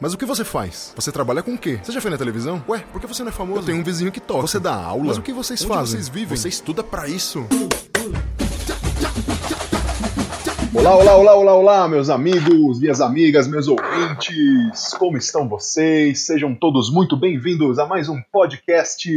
Mas o que você faz? Você trabalha com o quê? Você já foi na televisão? Ué, por que você não é famoso? Eu tenho um vizinho que toca. Você dá aula? Mas o que vocês Onde fazem? vocês vivem? Você estuda para isso? Olá, olá, olá, olá, olá, meus amigos, minhas amigas, meus ouvintes. Como estão vocês? Sejam todos muito bem-vindos a mais um podcast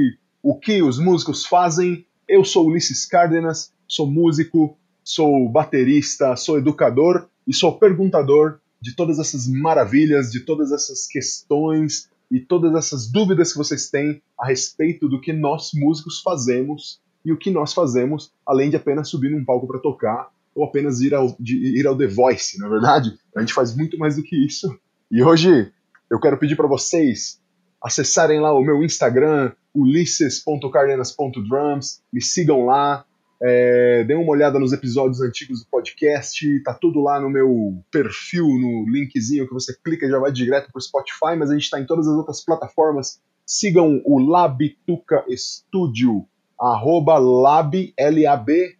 O que os músicos fazem. Eu sou Ulisses Cárdenas, sou músico, sou baterista, sou educador e sou perguntador de todas essas maravilhas, de todas essas questões e todas essas dúvidas que vocês têm a respeito do que nós músicos fazemos e o que nós fazemos, além de apenas subir num palco para tocar ou apenas ir ao, de, ir ao The Voice, na é verdade? A gente faz muito mais do que isso. E hoje eu quero pedir para vocês acessarem lá o meu Instagram, ulisses.cardenas.drums, me sigam lá, é, dê uma olhada nos episódios antigos do podcast, tá tudo lá no meu perfil, no linkzinho que você clica e já vai direto pro Spotify, mas a gente está em todas as outras plataformas. Sigam o Labituca Studio, arroba Lab, L-A-B,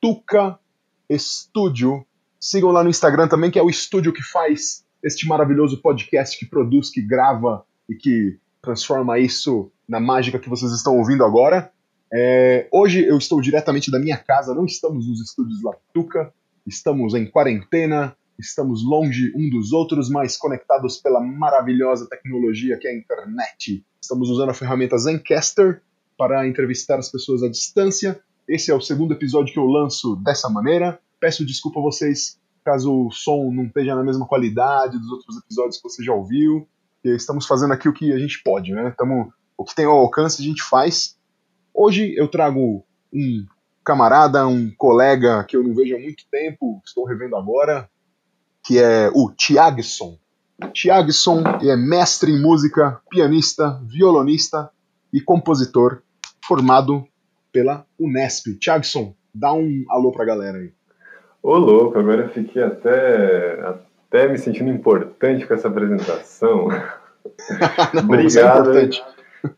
Tuca Studio. Sigam lá no Instagram também, que é o estúdio que faz este maravilhoso podcast, que produz, que grava e que transforma isso na mágica que vocês estão ouvindo agora. É, hoje eu estou diretamente da minha casa, não estamos nos estúdios Latuca, estamos em quarentena, estamos longe um dos outros, mas conectados pela maravilhosa tecnologia que é a internet. Estamos usando a ferramenta Zencaster para entrevistar as pessoas à distância. Esse é o segundo episódio que eu lanço dessa maneira. Peço desculpa a vocês caso o som não esteja na mesma qualidade dos outros episódios que você já ouviu. Estamos fazendo aqui o que a gente pode, né? Estamos, o que tem ao alcance a gente faz Hoje eu trago um camarada, um colega que eu não vejo há muito tempo, estou revendo agora, que é o Tiagson. Tiagson é mestre em música, pianista, violonista e compositor, formado pela Unesp. Tiagson, dá um alô pra galera aí. Ô louco, agora eu fiquei até, até me sentindo importante com essa apresentação. não, é Obrigado. É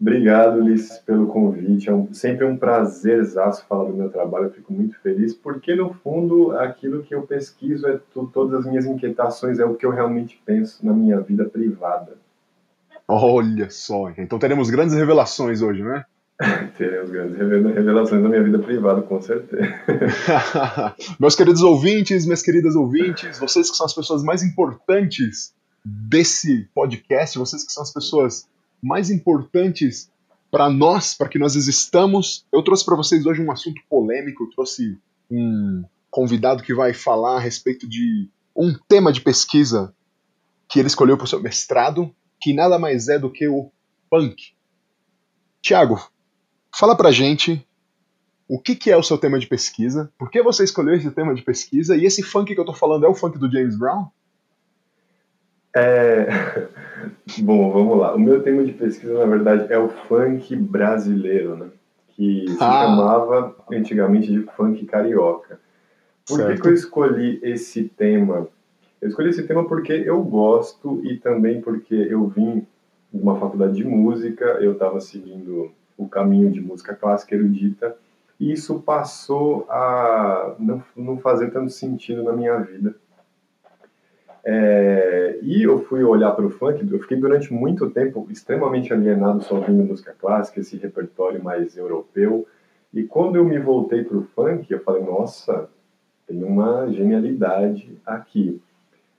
Obrigado, Ulisses, pelo convite. É um, sempre um prazer exato falar do meu trabalho. Eu fico muito feliz, porque no fundo aquilo que eu pesquiso é todas as minhas inquietações, é o que eu realmente penso na minha vida privada. Olha só, então teremos grandes revelações hoje, né? teremos grandes revelações da minha vida privada, com certeza. Meus queridos ouvintes, minhas queridas ouvintes, vocês que são as pessoas mais importantes desse podcast, vocês que são as pessoas mais importantes para nós, para que nós existamos. Eu trouxe para vocês hoje um assunto polêmico, eu trouxe um convidado que vai falar a respeito de um tema de pesquisa que ele escolheu para o seu mestrado, que nada mais é do que o punk. Tiago, fala pra gente o que, que é o seu tema de pesquisa, por que você escolheu esse tema de pesquisa, e esse funk que eu tô falando é o funk do James Brown? É... Bom, vamos lá. O meu tema de pesquisa, na verdade, é o funk brasileiro, né? Que se ah. chamava antigamente de funk carioca. Por que, que, eu escolhi esse tema? Eu escolhi esse tema porque eu gosto e também porque eu vim de uma faculdade de música, eu estava seguindo o caminho de música clássica erudita, e isso passou a não, não fazer tanto sentido na minha vida é, e eu fui olhar para o funk, eu fiquei durante muito tempo extremamente alienado só ouvindo música clássica, esse repertório mais europeu. E quando eu me voltei para o funk, eu falei, nossa, tem uma genialidade aqui.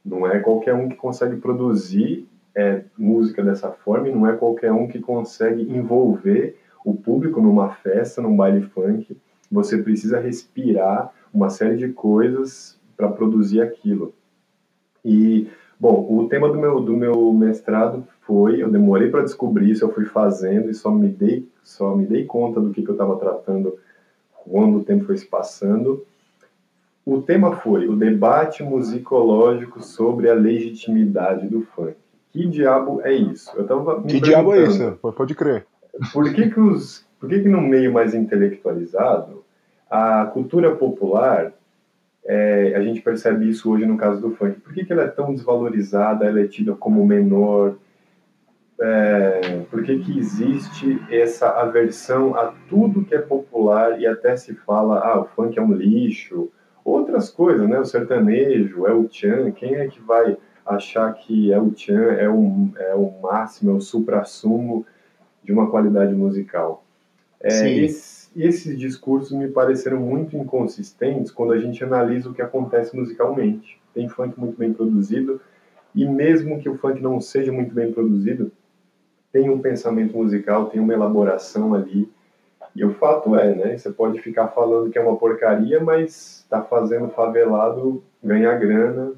Não é qualquer um que consegue produzir é, música dessa forma, e não é qualquer um que consegue envolver o público numa festa, num baile funk. Você precisa respirar uma série de coisas para produzir aquilo. E, bom, o tema do meu, do meu mestrado foi, eu demorei para descobrir isso, eu fui fazendo e só me dei, só me dei conta do que, que eu estava tratando quando o tempo foi se passando. O tema foi o debate musicológico sobre a legitimidade do funk. Que diabo é isso? Eu tava que diabo é isso? Pode crer. Por que que, os, por que que no meio mais intelectualizado a cultura popular é, a gente percebe isso hoje no caso do funk. Por que, que ela é tão desvalorizada, ela é tida como menor? É, por que, que existe essa aversão a tudo que é popular e até se fala, ah, o funk é um lixo, outras coisas, né? O sertanejo, é o tchan, quem é que vai achar que é o Chan é o, é o máximo, é o supra-sumo de uma qualidade musical. É, esse, esses discursos me pareceram muito inconsistentes quando a gente analisa o que acontece musicalmente. Tem funk muito bem produzido, e mesmo que o funk não seja muito bem produzido, tem um pensamento musical, tem uma elaboração ali. E o fato é, né? Você pode ficar falando que é uma porcaria, mas está fazendo favelado ganhar grana.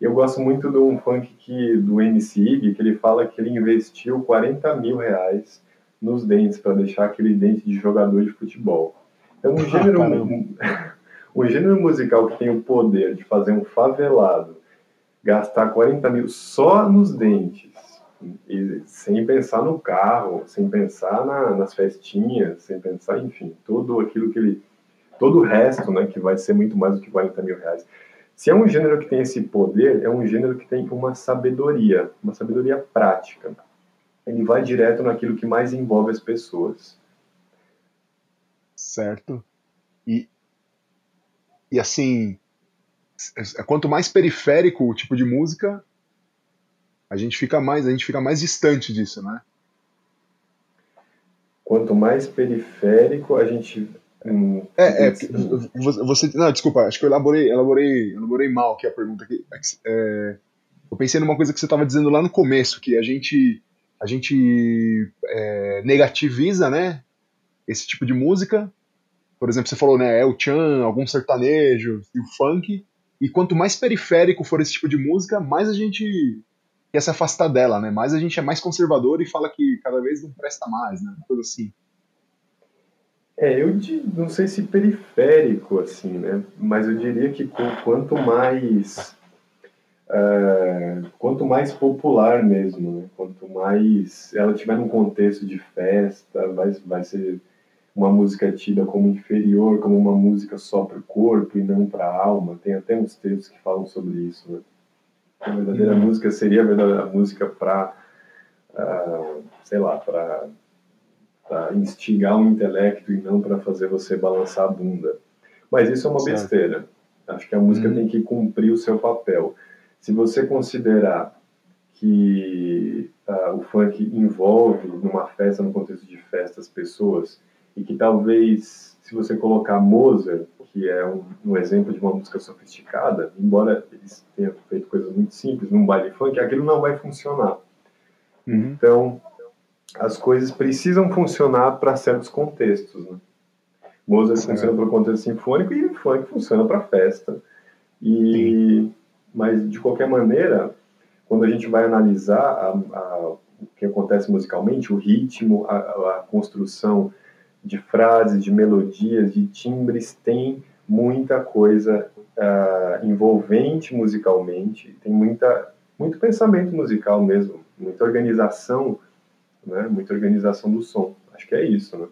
Eu gosto muito de um funk que, do MC Ig, que ele fala que ele investiu 40 mil reais nos dentes para deixar aquele dente de jogador de futebol. Então, um gênero, um, um gênero musical que tem o poder de fazer um favelado gastar 40 mil só nos dentes, e, sem pensar no carro, sem pensar na, nas festinhas, sem pensar, enfim, tudo aquilo que ele. todo o resto, né, que vai ser muito mais do que 40 mil reais. Se é um gênero que tem esse poder, é um gênero que tem uma sabedoria, uma sabedoria prática ele vai direto naquilo que mais envolve as pessoas. Certo. E, e assim, quanto mais periférico o tipo de música, a gente fica mais, a gente fica mais distante disso, né? Quanto mais periférico, a gente hum, é, é, você, não, desculpa, acho que eu elaborei, elaborei, elaborei mal aqui a pergunta aqui. É, eu pensei numa coisa que você estava dizendo lá no começo, que a gente a gente é, negativiza, né, esse tipo de música. Por exemplo, você falou, né, é o chan, algum sertanejo e o funk. E quanto mais periférico for esse tipo de música, mais a gente quer se afastar dela, né? Mais a gente é mais conservador e fala que cada vez não presta mais, né? Coisa assim. É, eu não sei se periférico, assim, né? Mas eu diria que quanto mais é, quanto mais popular mesmo, né? quanto mais ela tiver num contexto de festa, vai, vai ser uma música tida como inferior, como uma música só para o corpo e não para a alma. Tem até uns textos que falam sobre isso. Né? A verdadeira uhum. música seria a verdadeira música para, uh, ah, sei lá, para instigar o intelecto e não para fazer você balançar a bunda. Mas isso é uma certo. besteira. Acho que a música uhum. tem que cumprir o seu papel. Se você considerar que uh, o funk envolve numa festa, no contexto de festa, as pessoas, e que talvez, se você colocar Mozart, que é um, um exemplo de uma música sofisticada, embora eles tenham feito coisas muito simples num baile funk, aquilo não vai funcionar. Uhum. Então, as coisas precisam funcionar para certos contextos. Né? Mozart Sim. funciona para o contexto sinfônico e o funk funciona para festa. E Sim mas de qualquer maneira, quando a gente vai analisar a, a, o que acontece musicalmente, o ritmo, a, a, construção de frases, de melodias, de timbres, tem muita coisa uh, envolvente musicalmente, tem muita, muito pensamento musical mesmo, muita organização, né, muita organização do som. Acho que é isso, né?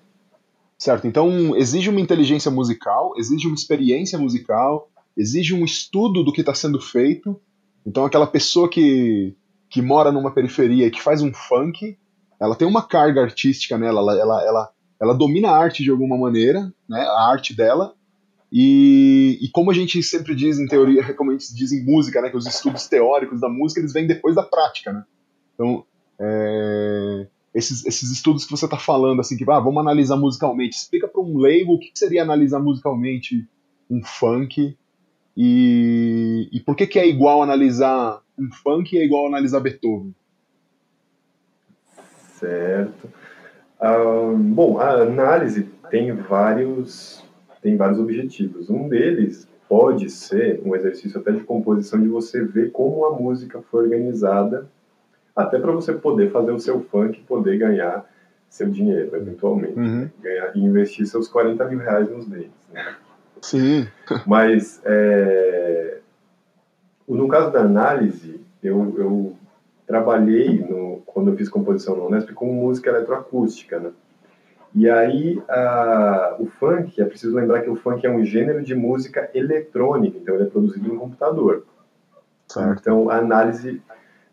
Certo, então exige uma inteligência musical, exige uma experiência musical, exige um estudo do que está sendo feito. Então, aquela pessoa que, que mora numa periferia e que faz um funk, ela tem uma carga artística nela, ela, ela, ela, ela domina a arte de alguma maneira, né, a arte dela. E, e como a gente sempre diz em teoria, como a gente diz em música, né, que os estudos teóricos da música eles vêm depois da prática. Né? Então, é, esses, esses estudos que você está falando, assim, que ah, vamos analisar musicalmente, explica para um leigo o que, seria analisar musicalmente um funk e, e por que, que é igual analisar um funk e é igual analisar Beethoven? Certo. Uh, bom, a análise tem vários, tem vários objetivos. Um deles pode ser um exercício até de composição de você ver como a música foi organizada, até para você poder fazer o seu funk e poder ganhar seu dinheiro, eventualmente. Uhum. Ganhar, e investir seus 40 mil reais nos dentes. Né? Sim. Mas, é, no caso da análise, eu, eu trabalhei, no, quando eu fiz composição no Unesp, com música eletroacústica, né? E aí, a, o funk, é preciso lembrar que o funk é um gênero de música eletrônica, então ele é produzido no computador. Certo. Então, a análise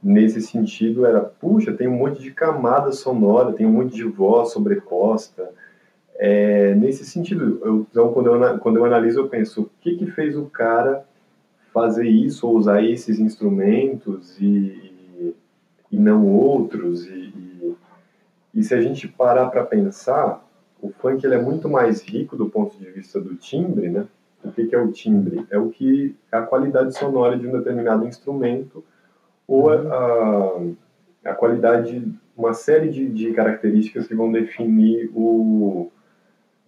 nesse sentido era, puxa, tem um monte de camada sonora, tem um monte de voz sobreposta, é, nesse sentido, eu, então, quando, eu, quando eu analiso, eu penso, o que, que fez o cara fazer isso ou usar esses instrumentos e, e não outros. E, e, e se a gente parar para pensar, o funk ele é muito mais rico do ponto de vista do timbre, né? O que, que é o timbre? É o que é a qualidade sonora de um determinado instrumento ou a, a qualidade, uma série de, de características que vão definir o,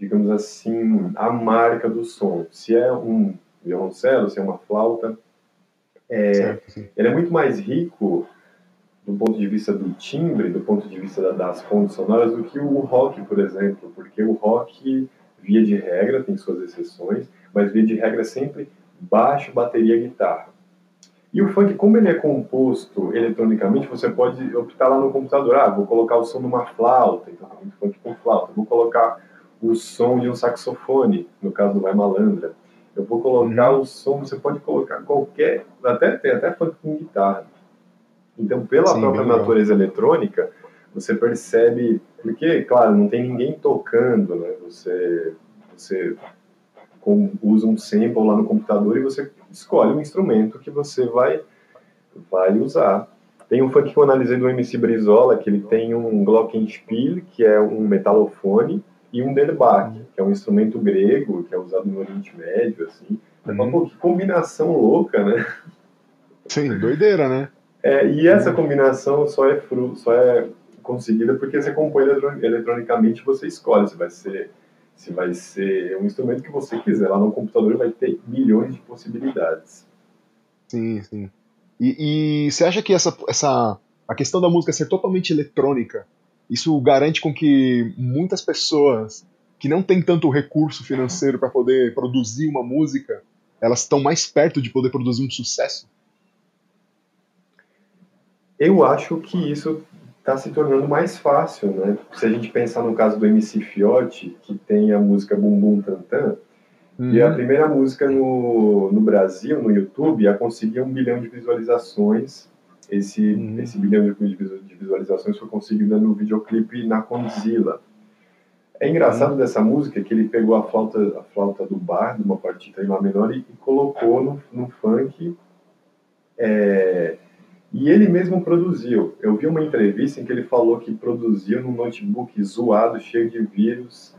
digamos assim, a marca do som. Se é um violoncelo, se é uma flauta, é, ele é muito mais rico do ponto de vista do timbre, do ponto de vista das fontes sonoras, do que o rock, por exemplo, porque o rock, via de regra, tem suas exceções, mas via de regra é sempre baixo, bateria, guitarra. E o funk, como ele é composto eletronicamente, você pode optar lá no computador, ah, vou colocar o som de uma flauta, então tem muito funk com flauta, vou colocar o som de um saxofone, no caso do Vai Malandra, eu vou colocar uhum. o som, você pode colocar qualquer, até tem até funk com guitarra. Então, pela Sim, própria natureza eletrônica, você percebe, porque, claro, não tem ninguém tocando, né? Você, você usa um sample lá no computador e você escolhe um instrumento que você vai, vai usar. Tem um funk que eu analisei do MC Brizola, que ele tem um Glockenspiel, que é um metalofone, e um derbach, que é um instrumento grego, que é usado no Oriente Médio, assim. Uhum. Pô, que combinação louca, né? Sim, doideira, né? É, e essa combinação só é, fru só é conseguida porque você compõe eletronicamente você escolhe se vai ser se vai ser um instrumento que você quiser. Lá no computador vai ter milhões de possibilidades. Sim, sim. E, e você acha que essa, essa a questão da música ser totalmente eletrônica, isso garante com que muitas pessoas que não têm tanto recurso financeiro para poder produzir uma música, elas estão mais perto de poder produzir um sucesso? Eu acho que isso está se tornando mais fácil, né? Se a gente pensar no caso do MC Fiote, que tem a música Bum Bum Tantan, uhum. e a uhum. primeira música no, no Brasil, no YouTube, a conseguir um bilhão de visualizações. Esse, uhum. esse bilhão de, visualizações foi conseguido no videoclipe na Conzilla. É engraçado uhum. dessa música que ele pegou a flauta, a flauta do bar, de uma partida em Lá menor, e, e colocou no, no funk. É, e ele mesmo produziu. Eu vi uma entrevista em que ele falou que produziu num notebook zoado, cheio de vírus,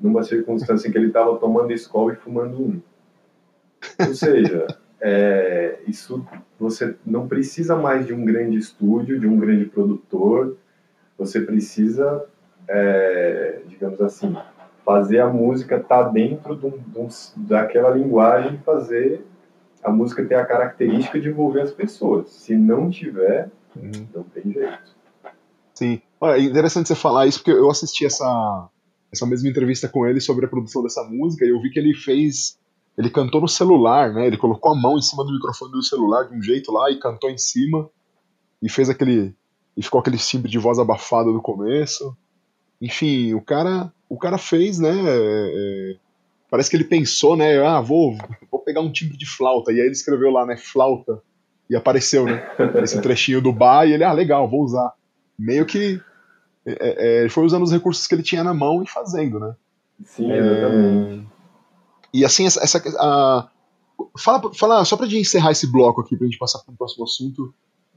numa circunstância em que ele estava tomando escola e fumando um. Ou seja, é, isso você não precisa mais de um grande estúdio, de um grande produtor. Você precisa, é, digamos assim, fazer a música estar tá dentro de um, de um, daquela linguagem, fazer a música tem a característica de envolver as pessoas. Se não tiver, uhum. não tem jeito. Sim. Olha, é interessante você falar isso, porque eu assisti essa, essa mesma entrevista com ele sobre a produção dessa música e eu vi que ele fez. Ele cantou no celular, né? Ele colocou a mão em cima do microfone do celular de um jeito lá e cantou em cima. E fez aquele. E ficou aquele timbre de voz abafada no começo. Enfim, o cara, o cara fez, né? É, é parece que ele pensou, né? Ah, vou, vou pegar um timbre de flauta. E aí ele escreveu lá, né? Flauta. E apareceu, né? Esse trechinho do bar. E ele, ah, legal, vou usar. Meio que. É, é, ele foi usando os recursos que ele tinha na mão e fazendo, né? Sim, exatamente. E assim, essa. essa a, fala, fala, só pra gente encerrar esse bloco aqui, pra gente passar para o próximo assunto.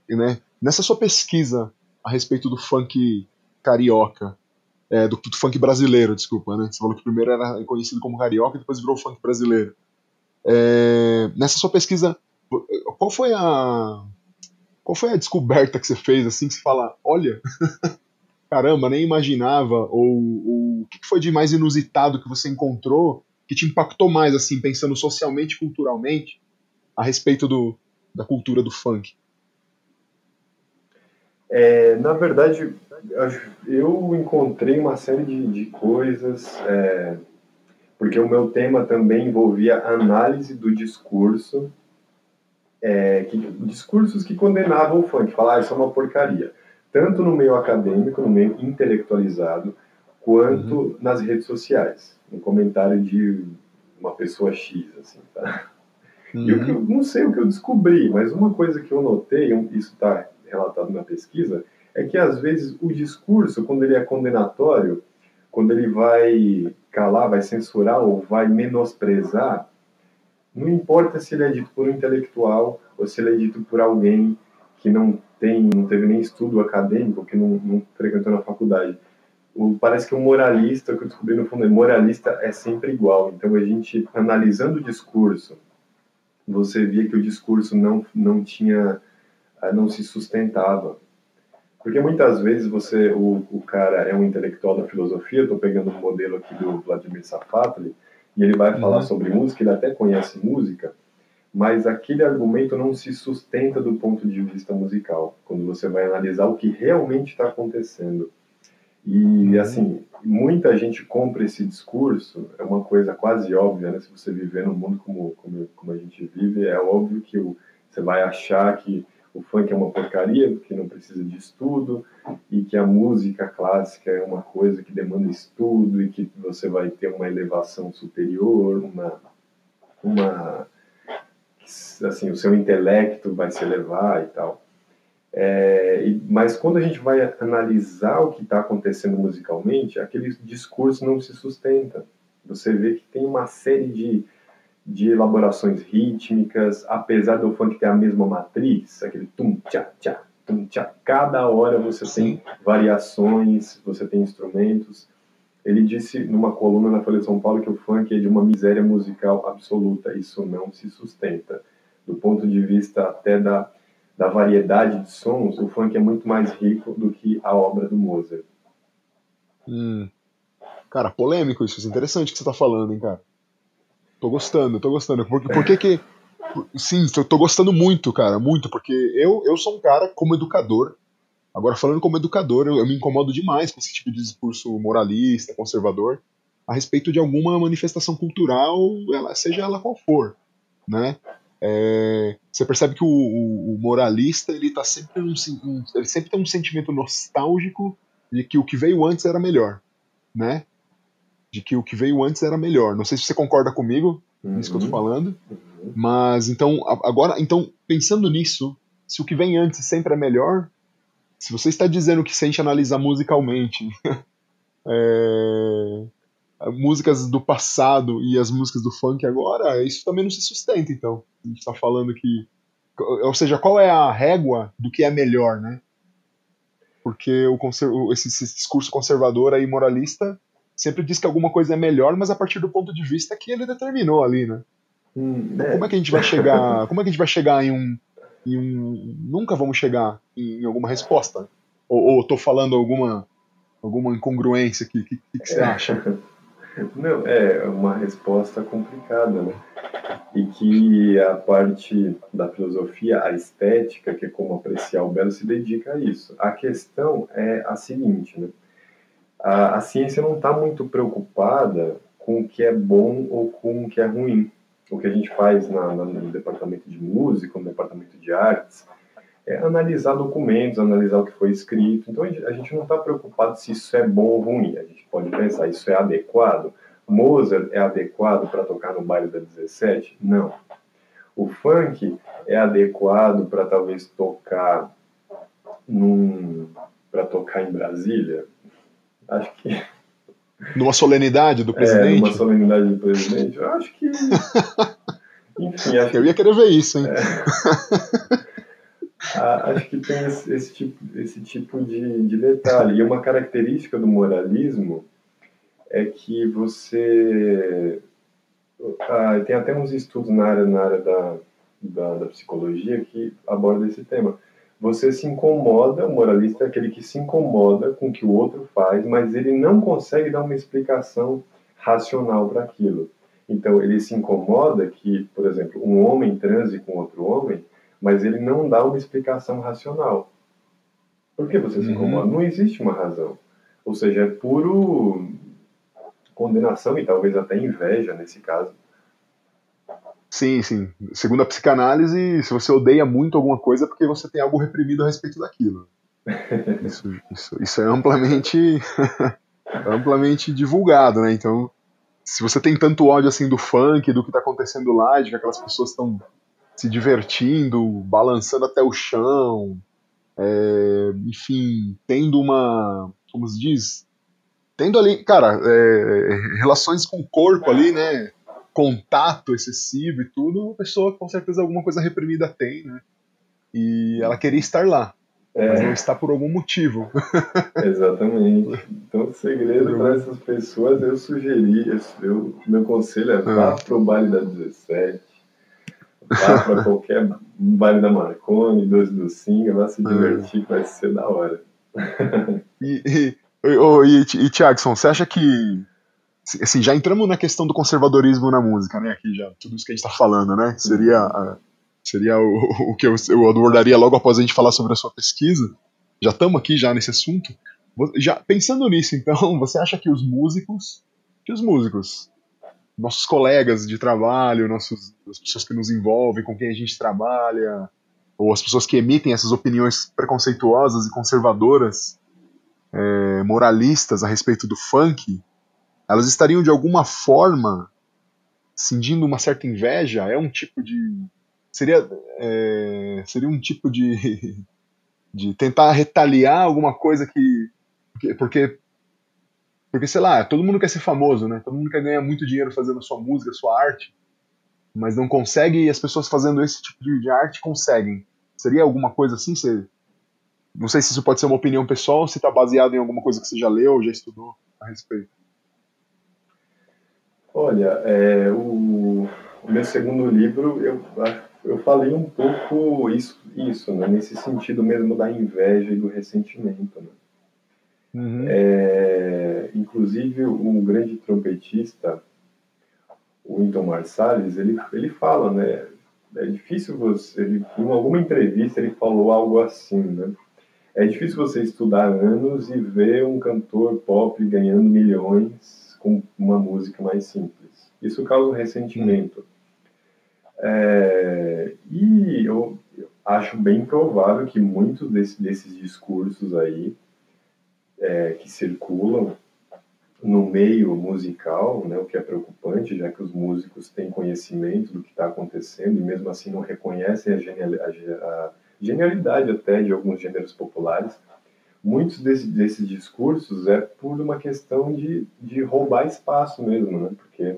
Né? Nessa sua pesquisa a respeito do funk carioca, é, do, do, funk brasileiro, desculpa, né? Você falou que primeiro era conhecido como carioca e depois virou funk brasileiro. É, nessa sua pesquisa, qual foi a qual foi a descoberta que você fez assim que você fala, olha, caramba, nem imaginava ou, ou o que foi de mais inusitado que você encontrou que te impactou mais assim pensando socialmente e culturalmente a respeito do, da cultura do funk? É, na verdade, eu encontrei uma série de, de coisas, é, porque o meu tema também envolvia análise do discurso, é, que, discursos que condenavam o funk, falar ah, isso é uma porcaria, tanto no meio acadêmico, no meio intelectualizado, quanto uhum. nas redes sociais, no comentário de uma pessoa X, assim, tá? Uhum. E eu não sei o que eu descobri, mas uma coisa que eu notei, isso está relatado na pesquisa, é que às vezes o discurso, quando ele é condenatório, quando ele vai calar, vai censurar ou vai menosprezar, Não importa se ele é dito por um intelectual ou se ele é dito por alguém que não tem, não teve nem estudo acadêmico, que não, não frequentou na faculdade. O, parece que o moralista, que eu descobri no fundo, é moralista é sempre igual. Então a gente, analisando o discurso, você via que o discurso não, não tinha, eh, não se sustentava. Porque muitas vezes você, o, o cara é um intelectual da filosofia, estou pegando um modelo aqui do Vladimir Safatli, e ele vai falar uhum. sobre música, ele até conhece música, mas aquele argumento não se sustenta do ponto de vista musical, quando você vai analisar o que realmente está acontecendo. E, uhum. assim, muita gente compra esse discurso, é uma coisa quase óbvia, né? Se você viver num mundo como, como, como a gente vive, é óbvio que o, você vai achar que o funk é uma porcaria, porque não precisa de estudo, e que a música clássica é uma coisa que demanda estudo e que você vai ter uma elevação superior, uma, uma assim, o seu intelecto vai se elevar e tal. É, mas quando a gente vai analisar o que está acontecendo musicalmente, aquele discurso não se sustenta. Você vê que tem uma série de de elaborações rítmicas, apesar do funk ter a mesma matriz, aquele tum tchá tchá, tum tchá, cada hora você Sim. tem variações, você tem instrumentos. Ele disse numa coluna na Folha de São Paulo que o funk é de uma miséria musical absoluta, isso não se sustenta. Do ponto de vista até da, da variedade de sons, o funk é muito mais rico do que a obra do Mozart. Hum. Cara, polêmico isso, é interessante o que você está falando, hein, cara. Tô gostando, tô gostando. Por, por que que. Sim, tô, tô, gostando muito, cara, muito, porque eu, eu sou um cara como educador. Agora, falando como educador, eu, eu me incomodo demais com esse tipo de discurso moralista, conservador, a respeito de alguma manifestação cultural, ela, seja ela qual for, né? É, você percebe que o, o, o, moralista ele tá sempre um, ele sempre tem um sentimento nostálgico de que o que veio antes era melhor, né? de que o que veio antes era melhor. Não sei se você concorda comigo uhum. nisso que eu tô uhum. falando, uhum. mas então agora, então pensando nisso, se o que vem antes sempre é melhor, se você está dizendo que se a gente analisar musicalmente é, músicas do passado e as músicas do funk agora, isso também não se sustenta. Então a gente está falando que, ou seja, qual é a régua do que é melhor, né? Porque o, esse, esse discurso conservador aí moralista sempre diz que alguma coisa é melhor, mas a partir do ponto de vista que ele determinou ali, né? Hum, é. Como é que a gente vai chegar? Como é que a gente vai chegar em um, em um nunca vamos chegar em, alguma resposta? Ou, ou tô falando alguma alguma incongruência aqui? O que, que, que, você acha? Não, é uma resposta complicada, né? E que a parte da filosofia, a estética, que é como apreciar o belo, se dedica a isso. A questão é a seguinte, né? a, a ciência não está muito preocupada com o que é bom ou com o que é ruim. O que a gente faz na, na, no departamento de música, no departamento de artes, é analisar documentos, analisar o que foi escrito. Então a gente não está preocupado se isso é bom ou ruim. A gente pode pensar, isso é adequado? Mozart é adequado para tocar no baile da 17? Não. O funk é adequado para talvez tocar num para tocar em Brasília? Acho que. Numa solenidade do presidente? É, numa solenidade do presidente? Eu acho que. Enfim, acho Eu ia querer ver isso, hein? É... acho que tem esse, esse tipo, esse tipo de, de detalhe. E uma característica do moralismo é que você. Ah, tem até uns estudos na área, na área da, da, da psicologia que abordam esse tema você se incomoda, o moralista é aquele que se incomoda com o que o outro faz, mas ele não consegue dar uma explicação racional para aquilo. Então, ele se incomoda que, por exemplo, um homem transe com outro homem, mas ele não dá uma explicação racional. Por que você se uhum. incomoda? Não existe uma razão. Ou seja, é puro condenação e talvez até inveja nesse caso. Sim, sim. Segundo a psicanálise, se você odeia muito alguma coisa é porque você tem algo reprimido a respeito daquilo. Isso, isso, isso é amplamente, amplamente divulgado, né? Então, se você tem tanto ódio assim do funk, do que tá acontecendo lá, de que aquelas pessoas estão se divertindo, balançando até o chão, é, enfim, tendo uma, como se diz, tendo ali, cara, é, relações com o corpo ali, né? contato excessivo e tudo, a pessoa com certeza alguma coisa reprimida tem, né? E ela queria estar lá, é. mas não está por algum motivo. Exatamente. Então, o segredo para essas pessoas, eu sugeri, eu, meu conselho é vá ah. para o baile da 17, para qualquer baile da Marconi, 12 do Singa, vá se ah. divertir, vai ser da hora. e, e, e, e, Tiagson, você acha que assim, já entramos na questão do conservadorismo na música, né? Aqui já, tudo isso que a gente está falando, né? Seria, a, seria o, o que eu, eu abordaria logo após a gente falar sobre a sua pesquisa. Já estamos aqui já nesse assunto. Já pensando nisso, então, você acha que os músicos, que os músicos, nossos colegas de trabalho, nossos, as pessoas que nos envolvem, com quem a gente trabalha, ou as pessoas que emitem essas opiniões preconceituosas e conservadoras, é, moralistas a respeito do funk, elas estariam de alguma forma cindindo uma certa inveja? É um tipo de. Seria, é, seria um tipo de. de tentar retaliar alguma coisa que. Porque. Porque, sei lá, todo mundo quer ser famoso, né? Todo mundo quer ganhar muito dinheiro fazendo sua música, sua arte, mas não consegue, e as pessoas fazendo esse tipo de, arte conseguem. Seria alguma coisa assim? Você, não sei se isso pode ser uma opinião pessoal ou se está baseado em alguma coisa que você já leu já estudou a respeito. Olha, é, o, o, meu segundo livro, eu, eu falei um pouco isso, isso né, nesse sentido mesmo da inveja e do ressentimento. Né? Uhum. É, inclusive, um grande trompetista, o Winton Marsalis, ele, ele fala, né? É difícil você. Ele, em alguma entrevista, ele falou algo assim, né? É difícil você estudar anos e ver um cantor pop ganhando milhões com uma música mais simples. Isso causa um ressentimento. É, e eu acho bem provável que muitos desse, desses discursos aí é, que circulam no meio musical, né, o que é preocupante, já que os músicos têm conhecimento do que está acontecendo e mesmo assim não reconhecem a, genial, a, a genialidade até de alguns gêneros populares, muitos desse, desses discursos é por uma questão de, de roubar espaço mesmo, né? Porque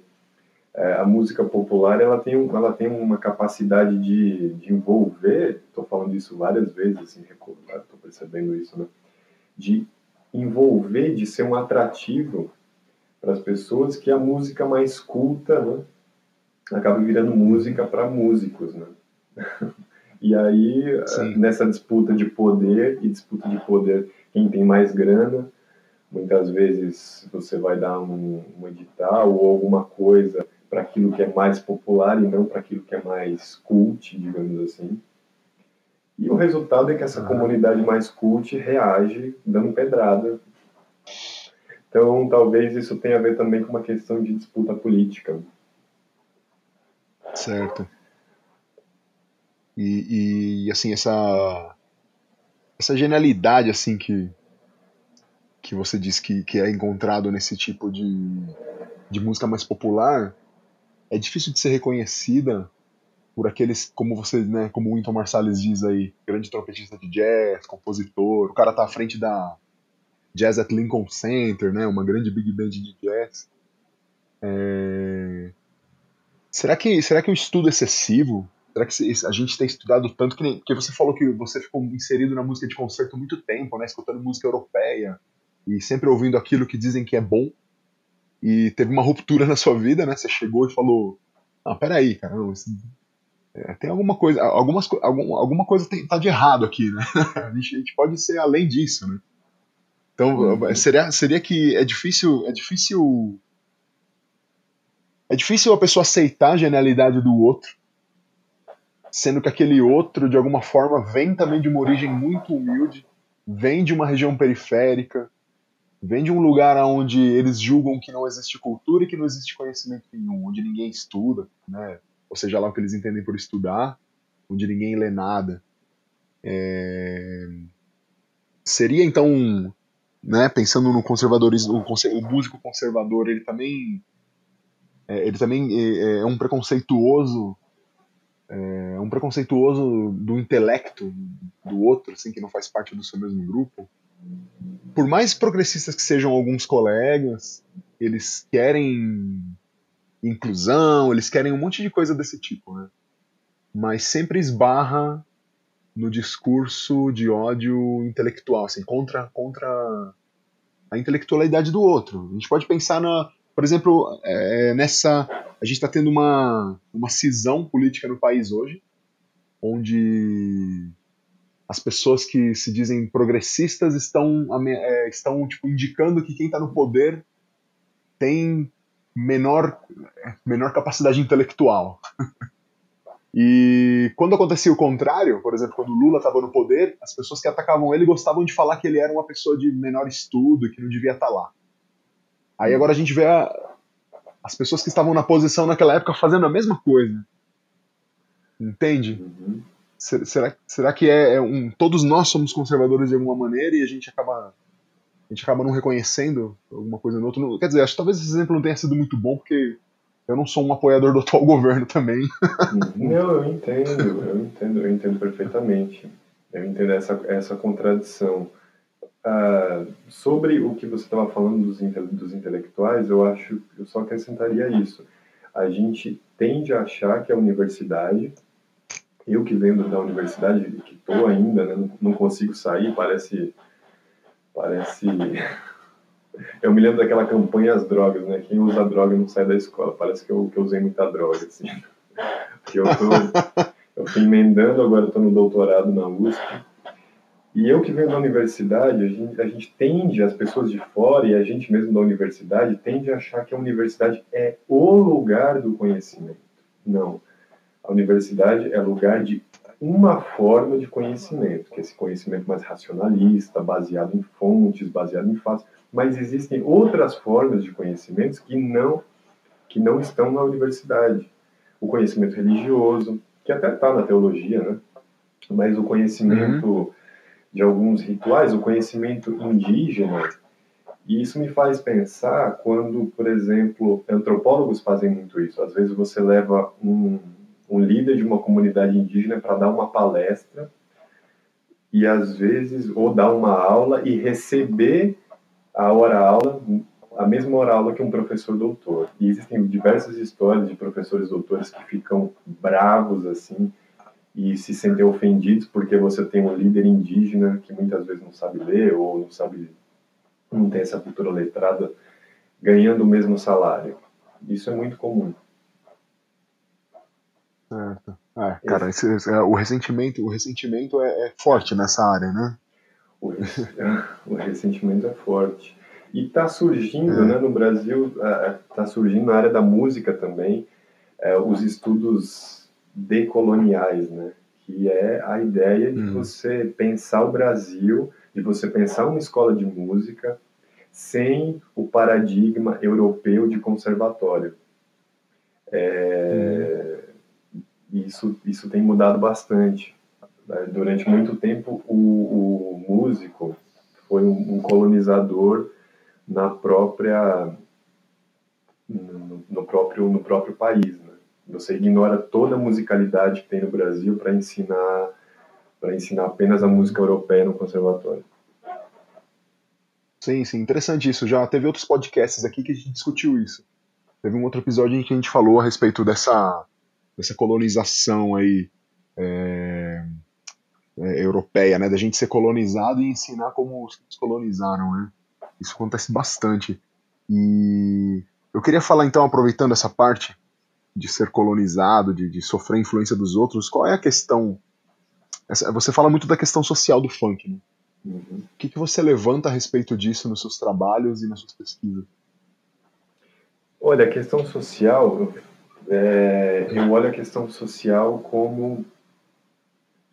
é, a música popular ela tem, ela tem uma capacidade de, de envolver, estou falando isso várias vezes, assim, estou percebendo isso, né? De envolver, de ser um atrativo para as pessoas que a música mais culta, né? Acaba virando música para músicos, né? E aí, Sim. nessa disputa de poder, e disputa de poder, quem tem mais grana, muitas vezes você vai dar um, um edital ou alguma coisa para aquilo que é mais popular e não para aquilo que é mais cult, digamos assim. E o resultado é que essa comunidade mais cult reage dando pedrada. Então, talvez isso tenha a ver também com uma questão de disputa política. Certo. E, e, assim, essa essa genialidade assim que que você diz que, que é encontrado nesse tipo de, de música mais popular é difícil de ser reconhecida por aqueles, como você, né, como o Winton Marsalis diz aí, grande trompetista de jazz, compositor, o cara tá à frente da Jazz at Lincoln Center, né, uma grande big band de jazz. É... Será que será que o estudo excessivo Será que a gente tem estudado tanto que nem. Porque você falou que você ficou inserido na música de concerto muito tempo, né? Escutando música europeia e sempre ouvindo aquilo que dizem que é bom. E teve uma ruptura na sua vida, né? Você chegou e falou: Ah, peraí, cara, é, tem alguma coisa. Algumas, algum, alguma coisa tem, tá de errado aqui, né? a, gente, a gente pode ser além disso, né? Então, uhum. seria, seria que é difícil. É difícil. É difícil a pessoa aceitar a genialidade do outro sendo que aquele outro, de alguma forma, vem também de uma origem muito humilde, vem de uma região periférica, vem de um lugar onde eles julgam que não existe cultura e que não existe conhecimento nenhum, onde ninguém estuda, né? Ou seja lá o que eles entendem por estudar, onde ninguém lê nada. É... Seria então, né, pensando no conservadorismo, o, músico conservador, ele também, é, ele também é, é um preconceituoso é, um preconceituoso do intelecto do outro, assim, que não faz parte do seu mesmo grupo. Por mais progressistas que sejam alguns colegas, eles querem inclusão, eles querem um monte de coisa desse tipo, né? Mas sempre esbarra no discurso de ódio intelectual, assim, contra, contra a intelectualidade do outro. A gente pode pensar na, por exemplo, é, nessa, a gente está tendo uma, uma cisão política no país hoje, onde as pessoas que se dizem progressistas estão, é, estão tipo, indicando que quem está no poder tem menor, menor capacidade intelectual. e quando acontecia o contrário, por exemplo, quando Lula estava no poder, as pessoas que atacavam ele gostavam de falar que ele era uma pessoa de menor estudo e que não devia estar tá lá. Aí agora a gente vê a, as pessoas que estavam na posição naquela época fazendo a mesma coisa. Entende? Uhum. Será, será que é, é um. Todos nós somos conservadores de alguma maneira e a gente acaba a gente acaba não reconhecendo alguma coisa no outro. Quer dizer, acho que talvez esse exemplo não tenha sido muito bom, porque eu não sou um apoiador do atual governo também. Não, eu entendo, eu entendo, eu entendo perfeitamente. Eu entendo essa, essa contradição. Ah, sobre o que você estava falando dos, dos intelectuais, eu acho, eu só acrescentaria isso. A gente tende a achar que a universidade, eu que venho da universidade, que estou ainda, né, não consigo sair, parece Parece. Eu me lembro daquela campanha As Drogas, né? Quem usa droga não sai da escola. Parece que eu, que eu usei muita droga, assim. Porque eu tô, eu fui emendando, agora estou no doutorado na USP. E eu que venho da universidade, a gente, a gente tende, as pessoas de fora e a gente mesmo da universidade, tende a achar que a universidade é o lugar do conhecimento. Não. A universidade é lugar de uma forma de conhecimento, que é esse conhecimento mais racionalista, baseado em fontes, baseado em fatos, mas existem outras formas de conhecimentos que não que não estão na universidade. O conhecimento religioso, que até está na teologia, né? Mas o conhecimento uhum. de alguns rituais, o conhecimento indígena, e isso me faz pensar quando, por exemplo, antropólogos fazem muito isso. Às vezes você leva um, um líder de uma comunidade indígena para dar uma palestra e às vezes ou dar uma aula e receber a hora aula a mesma hora aula que um professor doutor. E existem diversas histórias de professores doutores que ficam bravos assim e se sentem ofendidos porque você tem um líder indígena que muitas vezes não sabe ler ou não sabe não tem essa cultura letrada ganhando o mesmo salário. Isso é muito comum Certo. É, cara, esse, é, o ressentimento, o ressentimento é, é, forte nessa área, né? O, o ressentimento é forte. E está surgindo, é. né, no Brasil, está surgindo na área da música também, é, os estudos decoloniais, né? Que é a ideia de hum. você pensar o Brasil, de você pensar uma escola de música sem o paradigma europeu de conservatório. É, hum e isso, isso tem mudado bastante. Durante muito tempo, o, o músico foi um, um, colonizador na própria no, no, próprio no próprio país. Né? Você ignora toda a musicalidade que tem no Brasil para ensinar para ensinar apenas a música europeia no conservatório. Sim, sim, interessante isso. Já teve outros podcasts aqui que a gente discutiu isso. Teve um outro episódio em que a gente falou a respeito dessa dessa colonização aí é, é, europeia, né, da gente ser colonizado e ensinar como os colonizaram, né? Isso acontece bastante. E eu queria falar então, aproveitando essa parte de ser colonizado, de, de sofrer influência dos outros, qual é a questão? Você fala muito da questão social do funk, né? Uhum. O que, que você levanta a respeito disso nos seus trabalhos e nas suas pesquisas? Olha, a questão social, é, eu olho a questão social como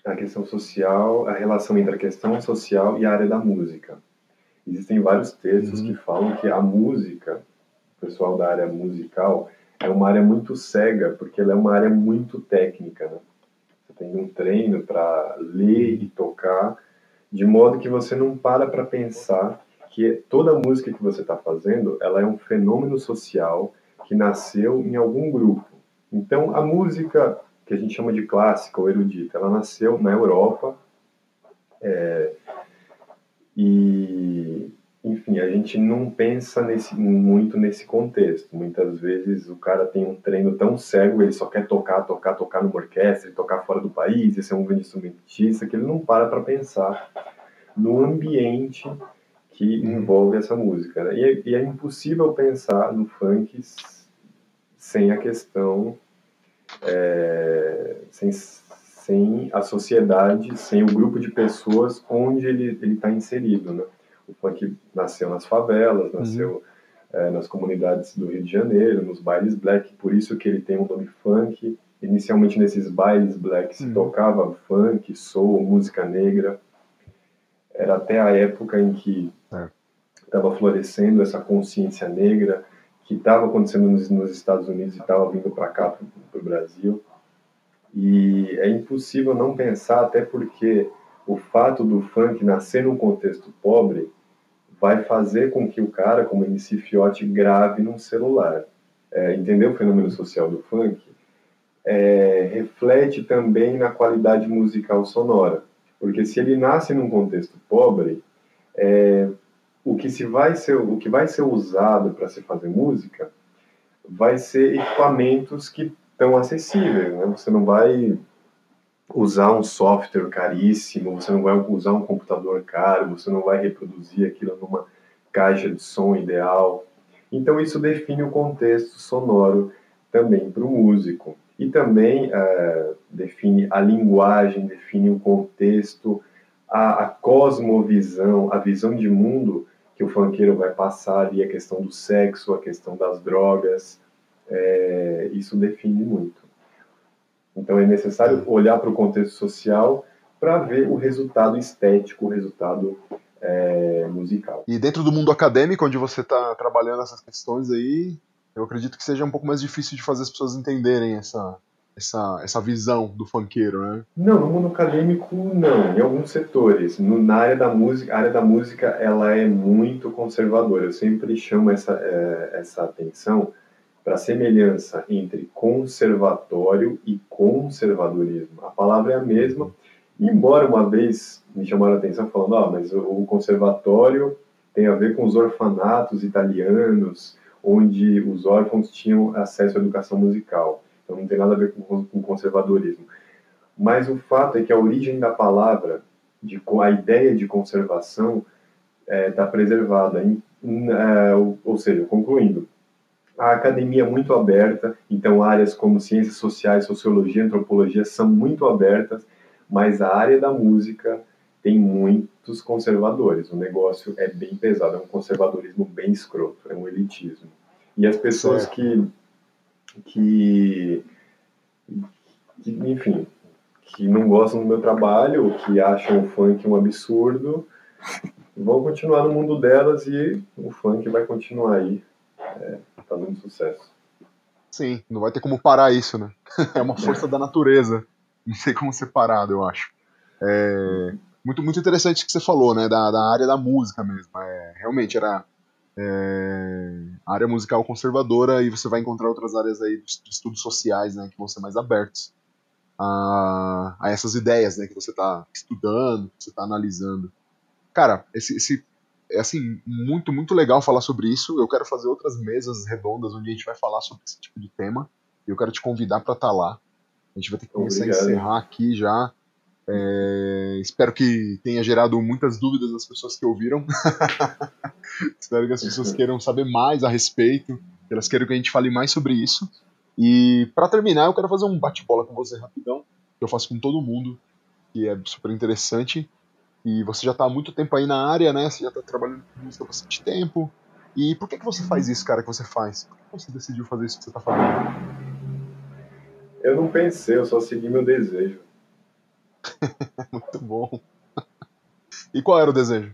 a questão social, a relação entre a questão social e a área da música. Existem vários textos uhum. que falam que a música, o pessoal da área musical, é uma área muito cega, porque ela é uma área muito técnica. Né? Você tem um treino para ler e tocar, de modo que você não para para pensar que toda música que você está fazendo, ela é um fenômeno social que nasceu em algum grupo. Então, a música que a gente chama de clássica ou erudita, ela nasceu na Europa é, e, enfim, a gente não pensa nesse, muito nesse contexto. Muitas vezes o cara tem um treino tão cego, ele só quer tocar, tocar, tocar numa orquestra, tocar fora do país, e ser um grande instrumentista, que ele não para para pensar no ambiente que envolve essa música. Né? E, é, e, é, impossível pensar no funk sem a questão, é, sem, sem a sociedade, sem o grupo de pessoas onde ele está inserido. Né? O funk nasceu nas favelas, uhum. nasceu uhum. é, nas comunidades do Rio de Janeiro, nos bailes black, por isso que ele tem o um nome funk. Inicialmente nesses bailes black se uhum. tocava funk, soul, música negra. Era até a época em que estava é. florescendo essa consciência negra que estava acontecendo nos, nos, Estados Unidos e estava vindo para cá, para o Brasil. E é impossível não pensar, até porque o fato do funk nascer num contexto pobre vai fazer com que o cara, como MC Fiote, grave num celular. É, entendeu o fenômeno social do funk? É, reflete também na qualidade musical sonora. Porque se ele nasce num contexto pobre, é, o que se vai ser o que vai ser usado para se fazer música vai ser equipamentos que estão acessíveis, né? Você não vai usar um software caríssimo, você não vai usar um computador caro, você não vai reproduzir aquilo numa caixa de som ideal. Então isso define o contexto sonoro também para o músico e também uh, define a linguagem, define o contexto, a, a, cosmovisão, a visão de mundo que o funkeiro vai passar ali, a questão do sexo, a questão das drogas, é, isso define muito. Então é necessário olhar para o contexto social para ver o resultado estético, o resultado é, musical. E dentro do mundo acadêmico, onde você está trabalhando essas questões aí, eu acredito que seja um pouco mais difícil de fazer as pessoas entenderem essa, essa, essa visão do funkeiro, né? Não, no mundo acadêmico não, em alguns setores. No, na área da música, a área da música ela é muito conservadora. Eu sempre chamo essa, é, essa atenção para a semelhança entre conservatório e conservadorismo. A palavra é a mesma, embora uma vez me chamaram a atenção falando, ah, mas o conservatório tem a ver com os orfanatos italianos, onde os órfãos tinham acesso à educação musical. Então não tem nada a ver com, com conservadorismo. Mas o fato é que a origem da palavra, de, a ideia de conservação, está é, tá preservada. Em, é, ou, ou seja, concluindo, a academia é muito aberta, então áreas como ciências sociais, sociologia, antropologia são muito abertas, mas a área da música tem muitos conservadores. O negócio é bem pesado, é um conservadorismo bem escroto, é um elitismo. E as pessoas que, que, que, enfim, que não gostam do meu trabalho, que acham o funk um absurdo, vão continuar no mundo delas e o funk vai continuar aí. É, fazendo sucesso. Sim, não vai ter como parar isso, né? É uma força da natureza. Não sei como separado, eu acho. É, muito, muito interessante o que você falou, né? Da, da área da música mesmo. É, realmente era é, área musical conservadora e você vai encontrar outras áreas aí de, estudos sociais, né? Que vão ser mais abertos a, a essas ideias, né? Que você está estudando, que você está analisando. Cara, esse, esse é assim, muito, muito legal falar sobre isso. Eu quero fazer outras mesas redondas onde a gente vai falar sobre esse tipo de tema. E eu quero te convidar para estar tá lá. A gente vai ter que começar Obrigado. a encerrar aqui já. É, espero que tenha gerado muitas dúvidas das pessoas que ouviram. espero que as pessoas queiram saber mais a respeito, que elas queiram que a gente fale mais sobre isso. E para terminar, eu quero fazer um bate-bola com você rapidão, que eu faço com todo mundo, que é super interessante. E você já está há muito tempo aí na área, né? Você já está trabalhando com música há bastante tempo. E por que, que você faz isso, cara, que você faz? Por que você decidiu fazer isso que você está fazendo? Eu não pensei, eu só segui meu desejo. muito bom. E qual era o desejo?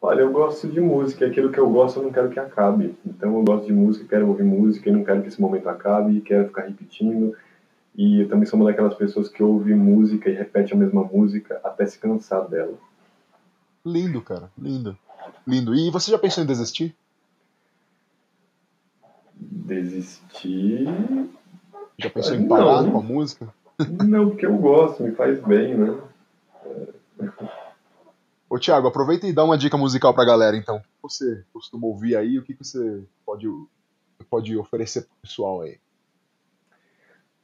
Olha, eu gosto de música, aquilo que eu gosto eu não quero que acabe. Então eu gosto de música, quero ouvir música e não quero que esse momento acabe, quero ficar repetindo. E eu também sou uma daquelas pessoas que ouve música e repete a mesma música até se cansar dela. Lindo, cara, lindo. Lindo. E você já pensou em desistir? Desistir. Já pensou em parar não. com a música? Não, porque eu gosto, me faz bem, né? Ô, Thiago, aproveita e dá uma dica musical pra galera, então. você costuma ouvir aí? O que, que você pode, pode oferecer pro pessoal aí?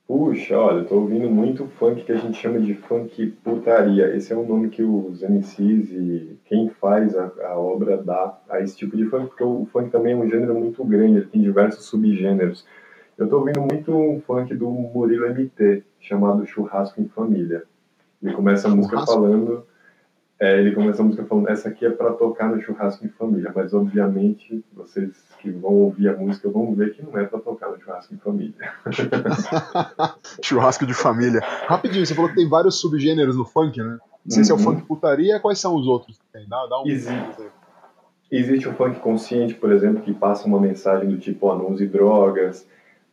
Puxa, olha, eu tô ouvindo muito funk que a gente chama de funk putaria. Esse é o nome que os MCs e quem faz a, a obra dá a esse tipo de funk, porque o, o funk também é um gênero muito grande, ele tem diversos subgêneros. Eu tô ouvindo muito um funk do Murilo MT, chamado Churrasco em Família. Ele começa a música falando é, ele começou a música falando, essa aqui é para tocar no churrasco em família, mas obviamente vocês que vão ouvir a música vão ver que não é para tocar no churrasco em família. churrasco de família. Rapidinho, você falou que tem vários subgêneros no funk, né? Não sei uhum. se é o uhum. funk putaria, quais são os outros que tem? Dá, dá um existe, existe o funk consciente, por exemplo, que passa uma mensagem do tipo, ó, não use drogas,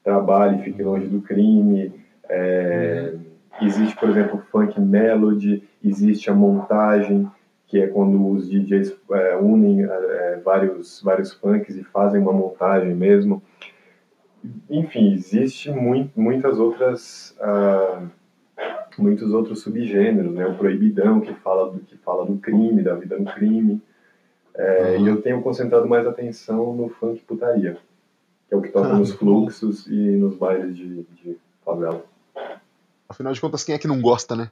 trabalhe, fique longe do crime, é... uhum Existe, por exemplo, funk melody, existe a montagem, que é quando os DJs é, unem é, vários, vários funks e fazem uma montagem mesmo. Enfim, existe muito, muitas outras, uh, muitos outros subgêneros, né? O proibidão, que fala do, que fala do crime, da vida no crime. É, uhum. E eu tenho concentrado mais atenção no funk putaria, que é o que toca nos fluxos e nos bailes de, de favela. Afinal de contas, quem é que não gosta, né?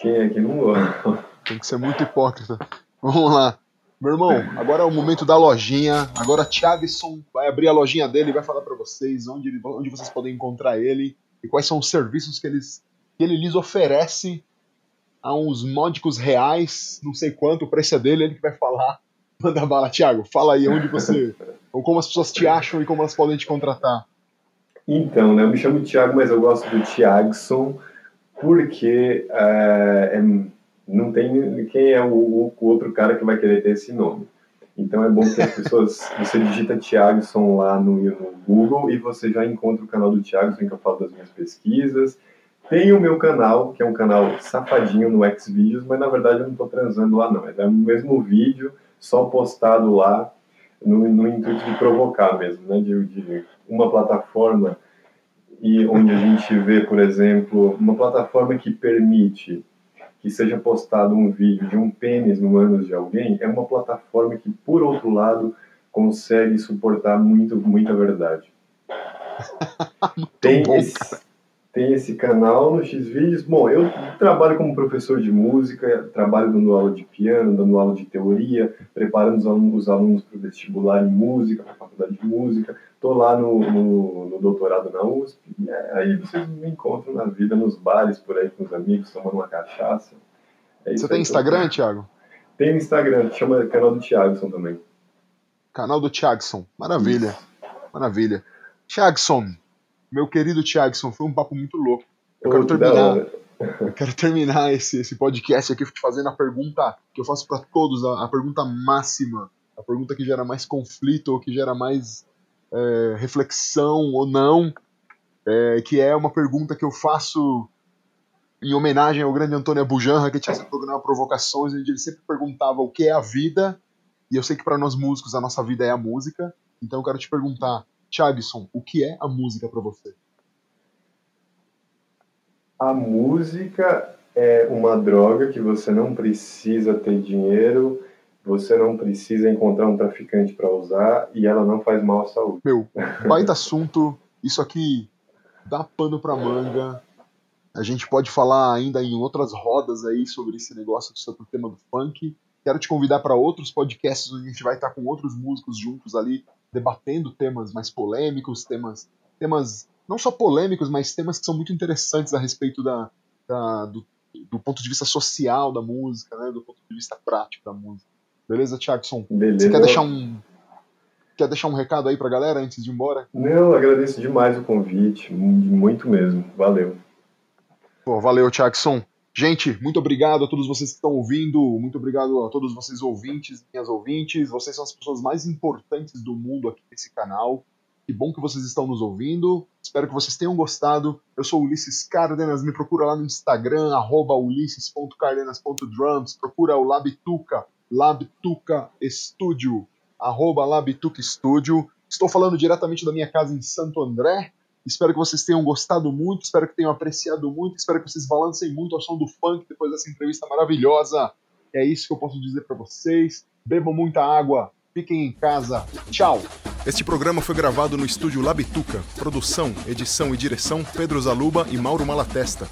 Quem é que não gosta? Tem que ser muito hipócrita. Vamos lá. Meu irmão, agora é o momento da lojinha. Agora Thiagson vai abrir a lojinha dele e vai falar para vocês onde, onde vocês podem encontrar ele e quais são os serviços que, eles, que ele lhes oferece a uns módicos reais, não sei quanto, o preço é dele, ele que vai falar. Manda bala, Thiago, fala aí onde você. ou como as pessoas te acham e como elas podem te contratar. Então, né, eu me chamo Thiago, mas eu gosto do Thiagson porque é, é, não tem quem é o, o, outro cara que vai querer ter esse nome. Então é bom que as pessoas, você digita Thiagson lá no, no, Google e você já encontra o canal do Thiagson que eu falo das minhas pesquisas. Tem o meu canal, que é um canal safadinho no Xvideos, mas na verdade eu não estou transando lá não. É o mesmo vídeo, só postado lá no, no intuito de provocar mesmo, né? de, de uma plataforma e onde a gente vê, por exemplo, uma plataforma que permite que seja postado um vídeo de um pênis no ânus de alguém, é uma plataforma que, por outro lado, consegue suportar muito, muita verdade. Tem esse, tem esse canal no Xvideos. Bom, eu trabalho como professor de música, trabalho dando aula de piano, dando aula de teoria, preparando os alunos, os alunos para o vestibular em música, para a faculdade de música. Estou lá no, no, no, doutorado na USP. É, aí vocês me encontram na vida, nos bares por aí com os amigos, tomando uma cachaça. É Você tem Instagram, tô... Thiago? Tem Instagram, chama canal do Thiagson também. Canal do Thiagson, maravilha, maravilha. Thiagson, meu querido Thiagson, foi um papo muito louco. Eu quero terminar, eu quero terminar esse, esse podcast aqui te fazendo a pergunta que eu faço para todos, a, a, pergunta máxima, a pergunta que gera mais conflito ou que gera mais é, reflexão ou não, é, que é uma pergunta que eu faço em homenagem ao grande Antônio Abujanra, que tinha esse programa Provocações, onde ele sempre perguntava o que é a vida, e eu sei que para nós músicos a nossa vida é a música, então eu quero te perguntar, Thiagson, o que é a música para você? A música é uma droga que você não precisa ter dinheiro, você não precisa encontrar um traficante para usar e ela não faz mal à saúde. Meu, baita assunto. Isso aqui dá pano para manga. A gente pode falar ainda em outras rodas aí sobre esse negócio, sobre o tema do funk. Quero te convidar para outros podcasts onde a gente vai estar com outros músicos juntos ali debatendo temas mais polêmicos, temas, temas não só polêmicos, mas temas que são muito interessantes a respeito da, da do, do, ponto de vista social da música, né, do ponto de vista prático da música. Beleza, Thiagson? Beleza. Você quer deixar um quer deixar um recado aí pra galera antes de ir embora? Não, agradeço demais o convite, muito mesmo. Valeu. Pô, valeu, Thiagson. Gente, muito obrigado a todos vocês que estão ouvindo, muito obrigado a todos vocês ouvintes, minhas ouvintes. Vocês são as pessoas mais importantes do mundo aqui nesse canal. Que bom que vocês estão nos ouvindo. Espero que vocês tenham gostado. Eu sou Ulisses Cárdenas, me procura lá no Instagram, ulisses.cardenas.drums, procura o Labituca, Labituca Studio, arroba Labituca Studio. Estou falando diretamente da minha casa em Santo André, Espero que vocês tenham gostado muito, espero que tenham apreciado muito, espero que vocês balancem muito ao som do funk depois dessa entrevista maravilhosa. É isso que eu posso dizer para vocês. Bebam muita água, Fiquem em casa. Tchau. Este programa foi gravado no estúdio Labituca. Produção, edição e direção Pedro Zaluba e Mauro Malatesta.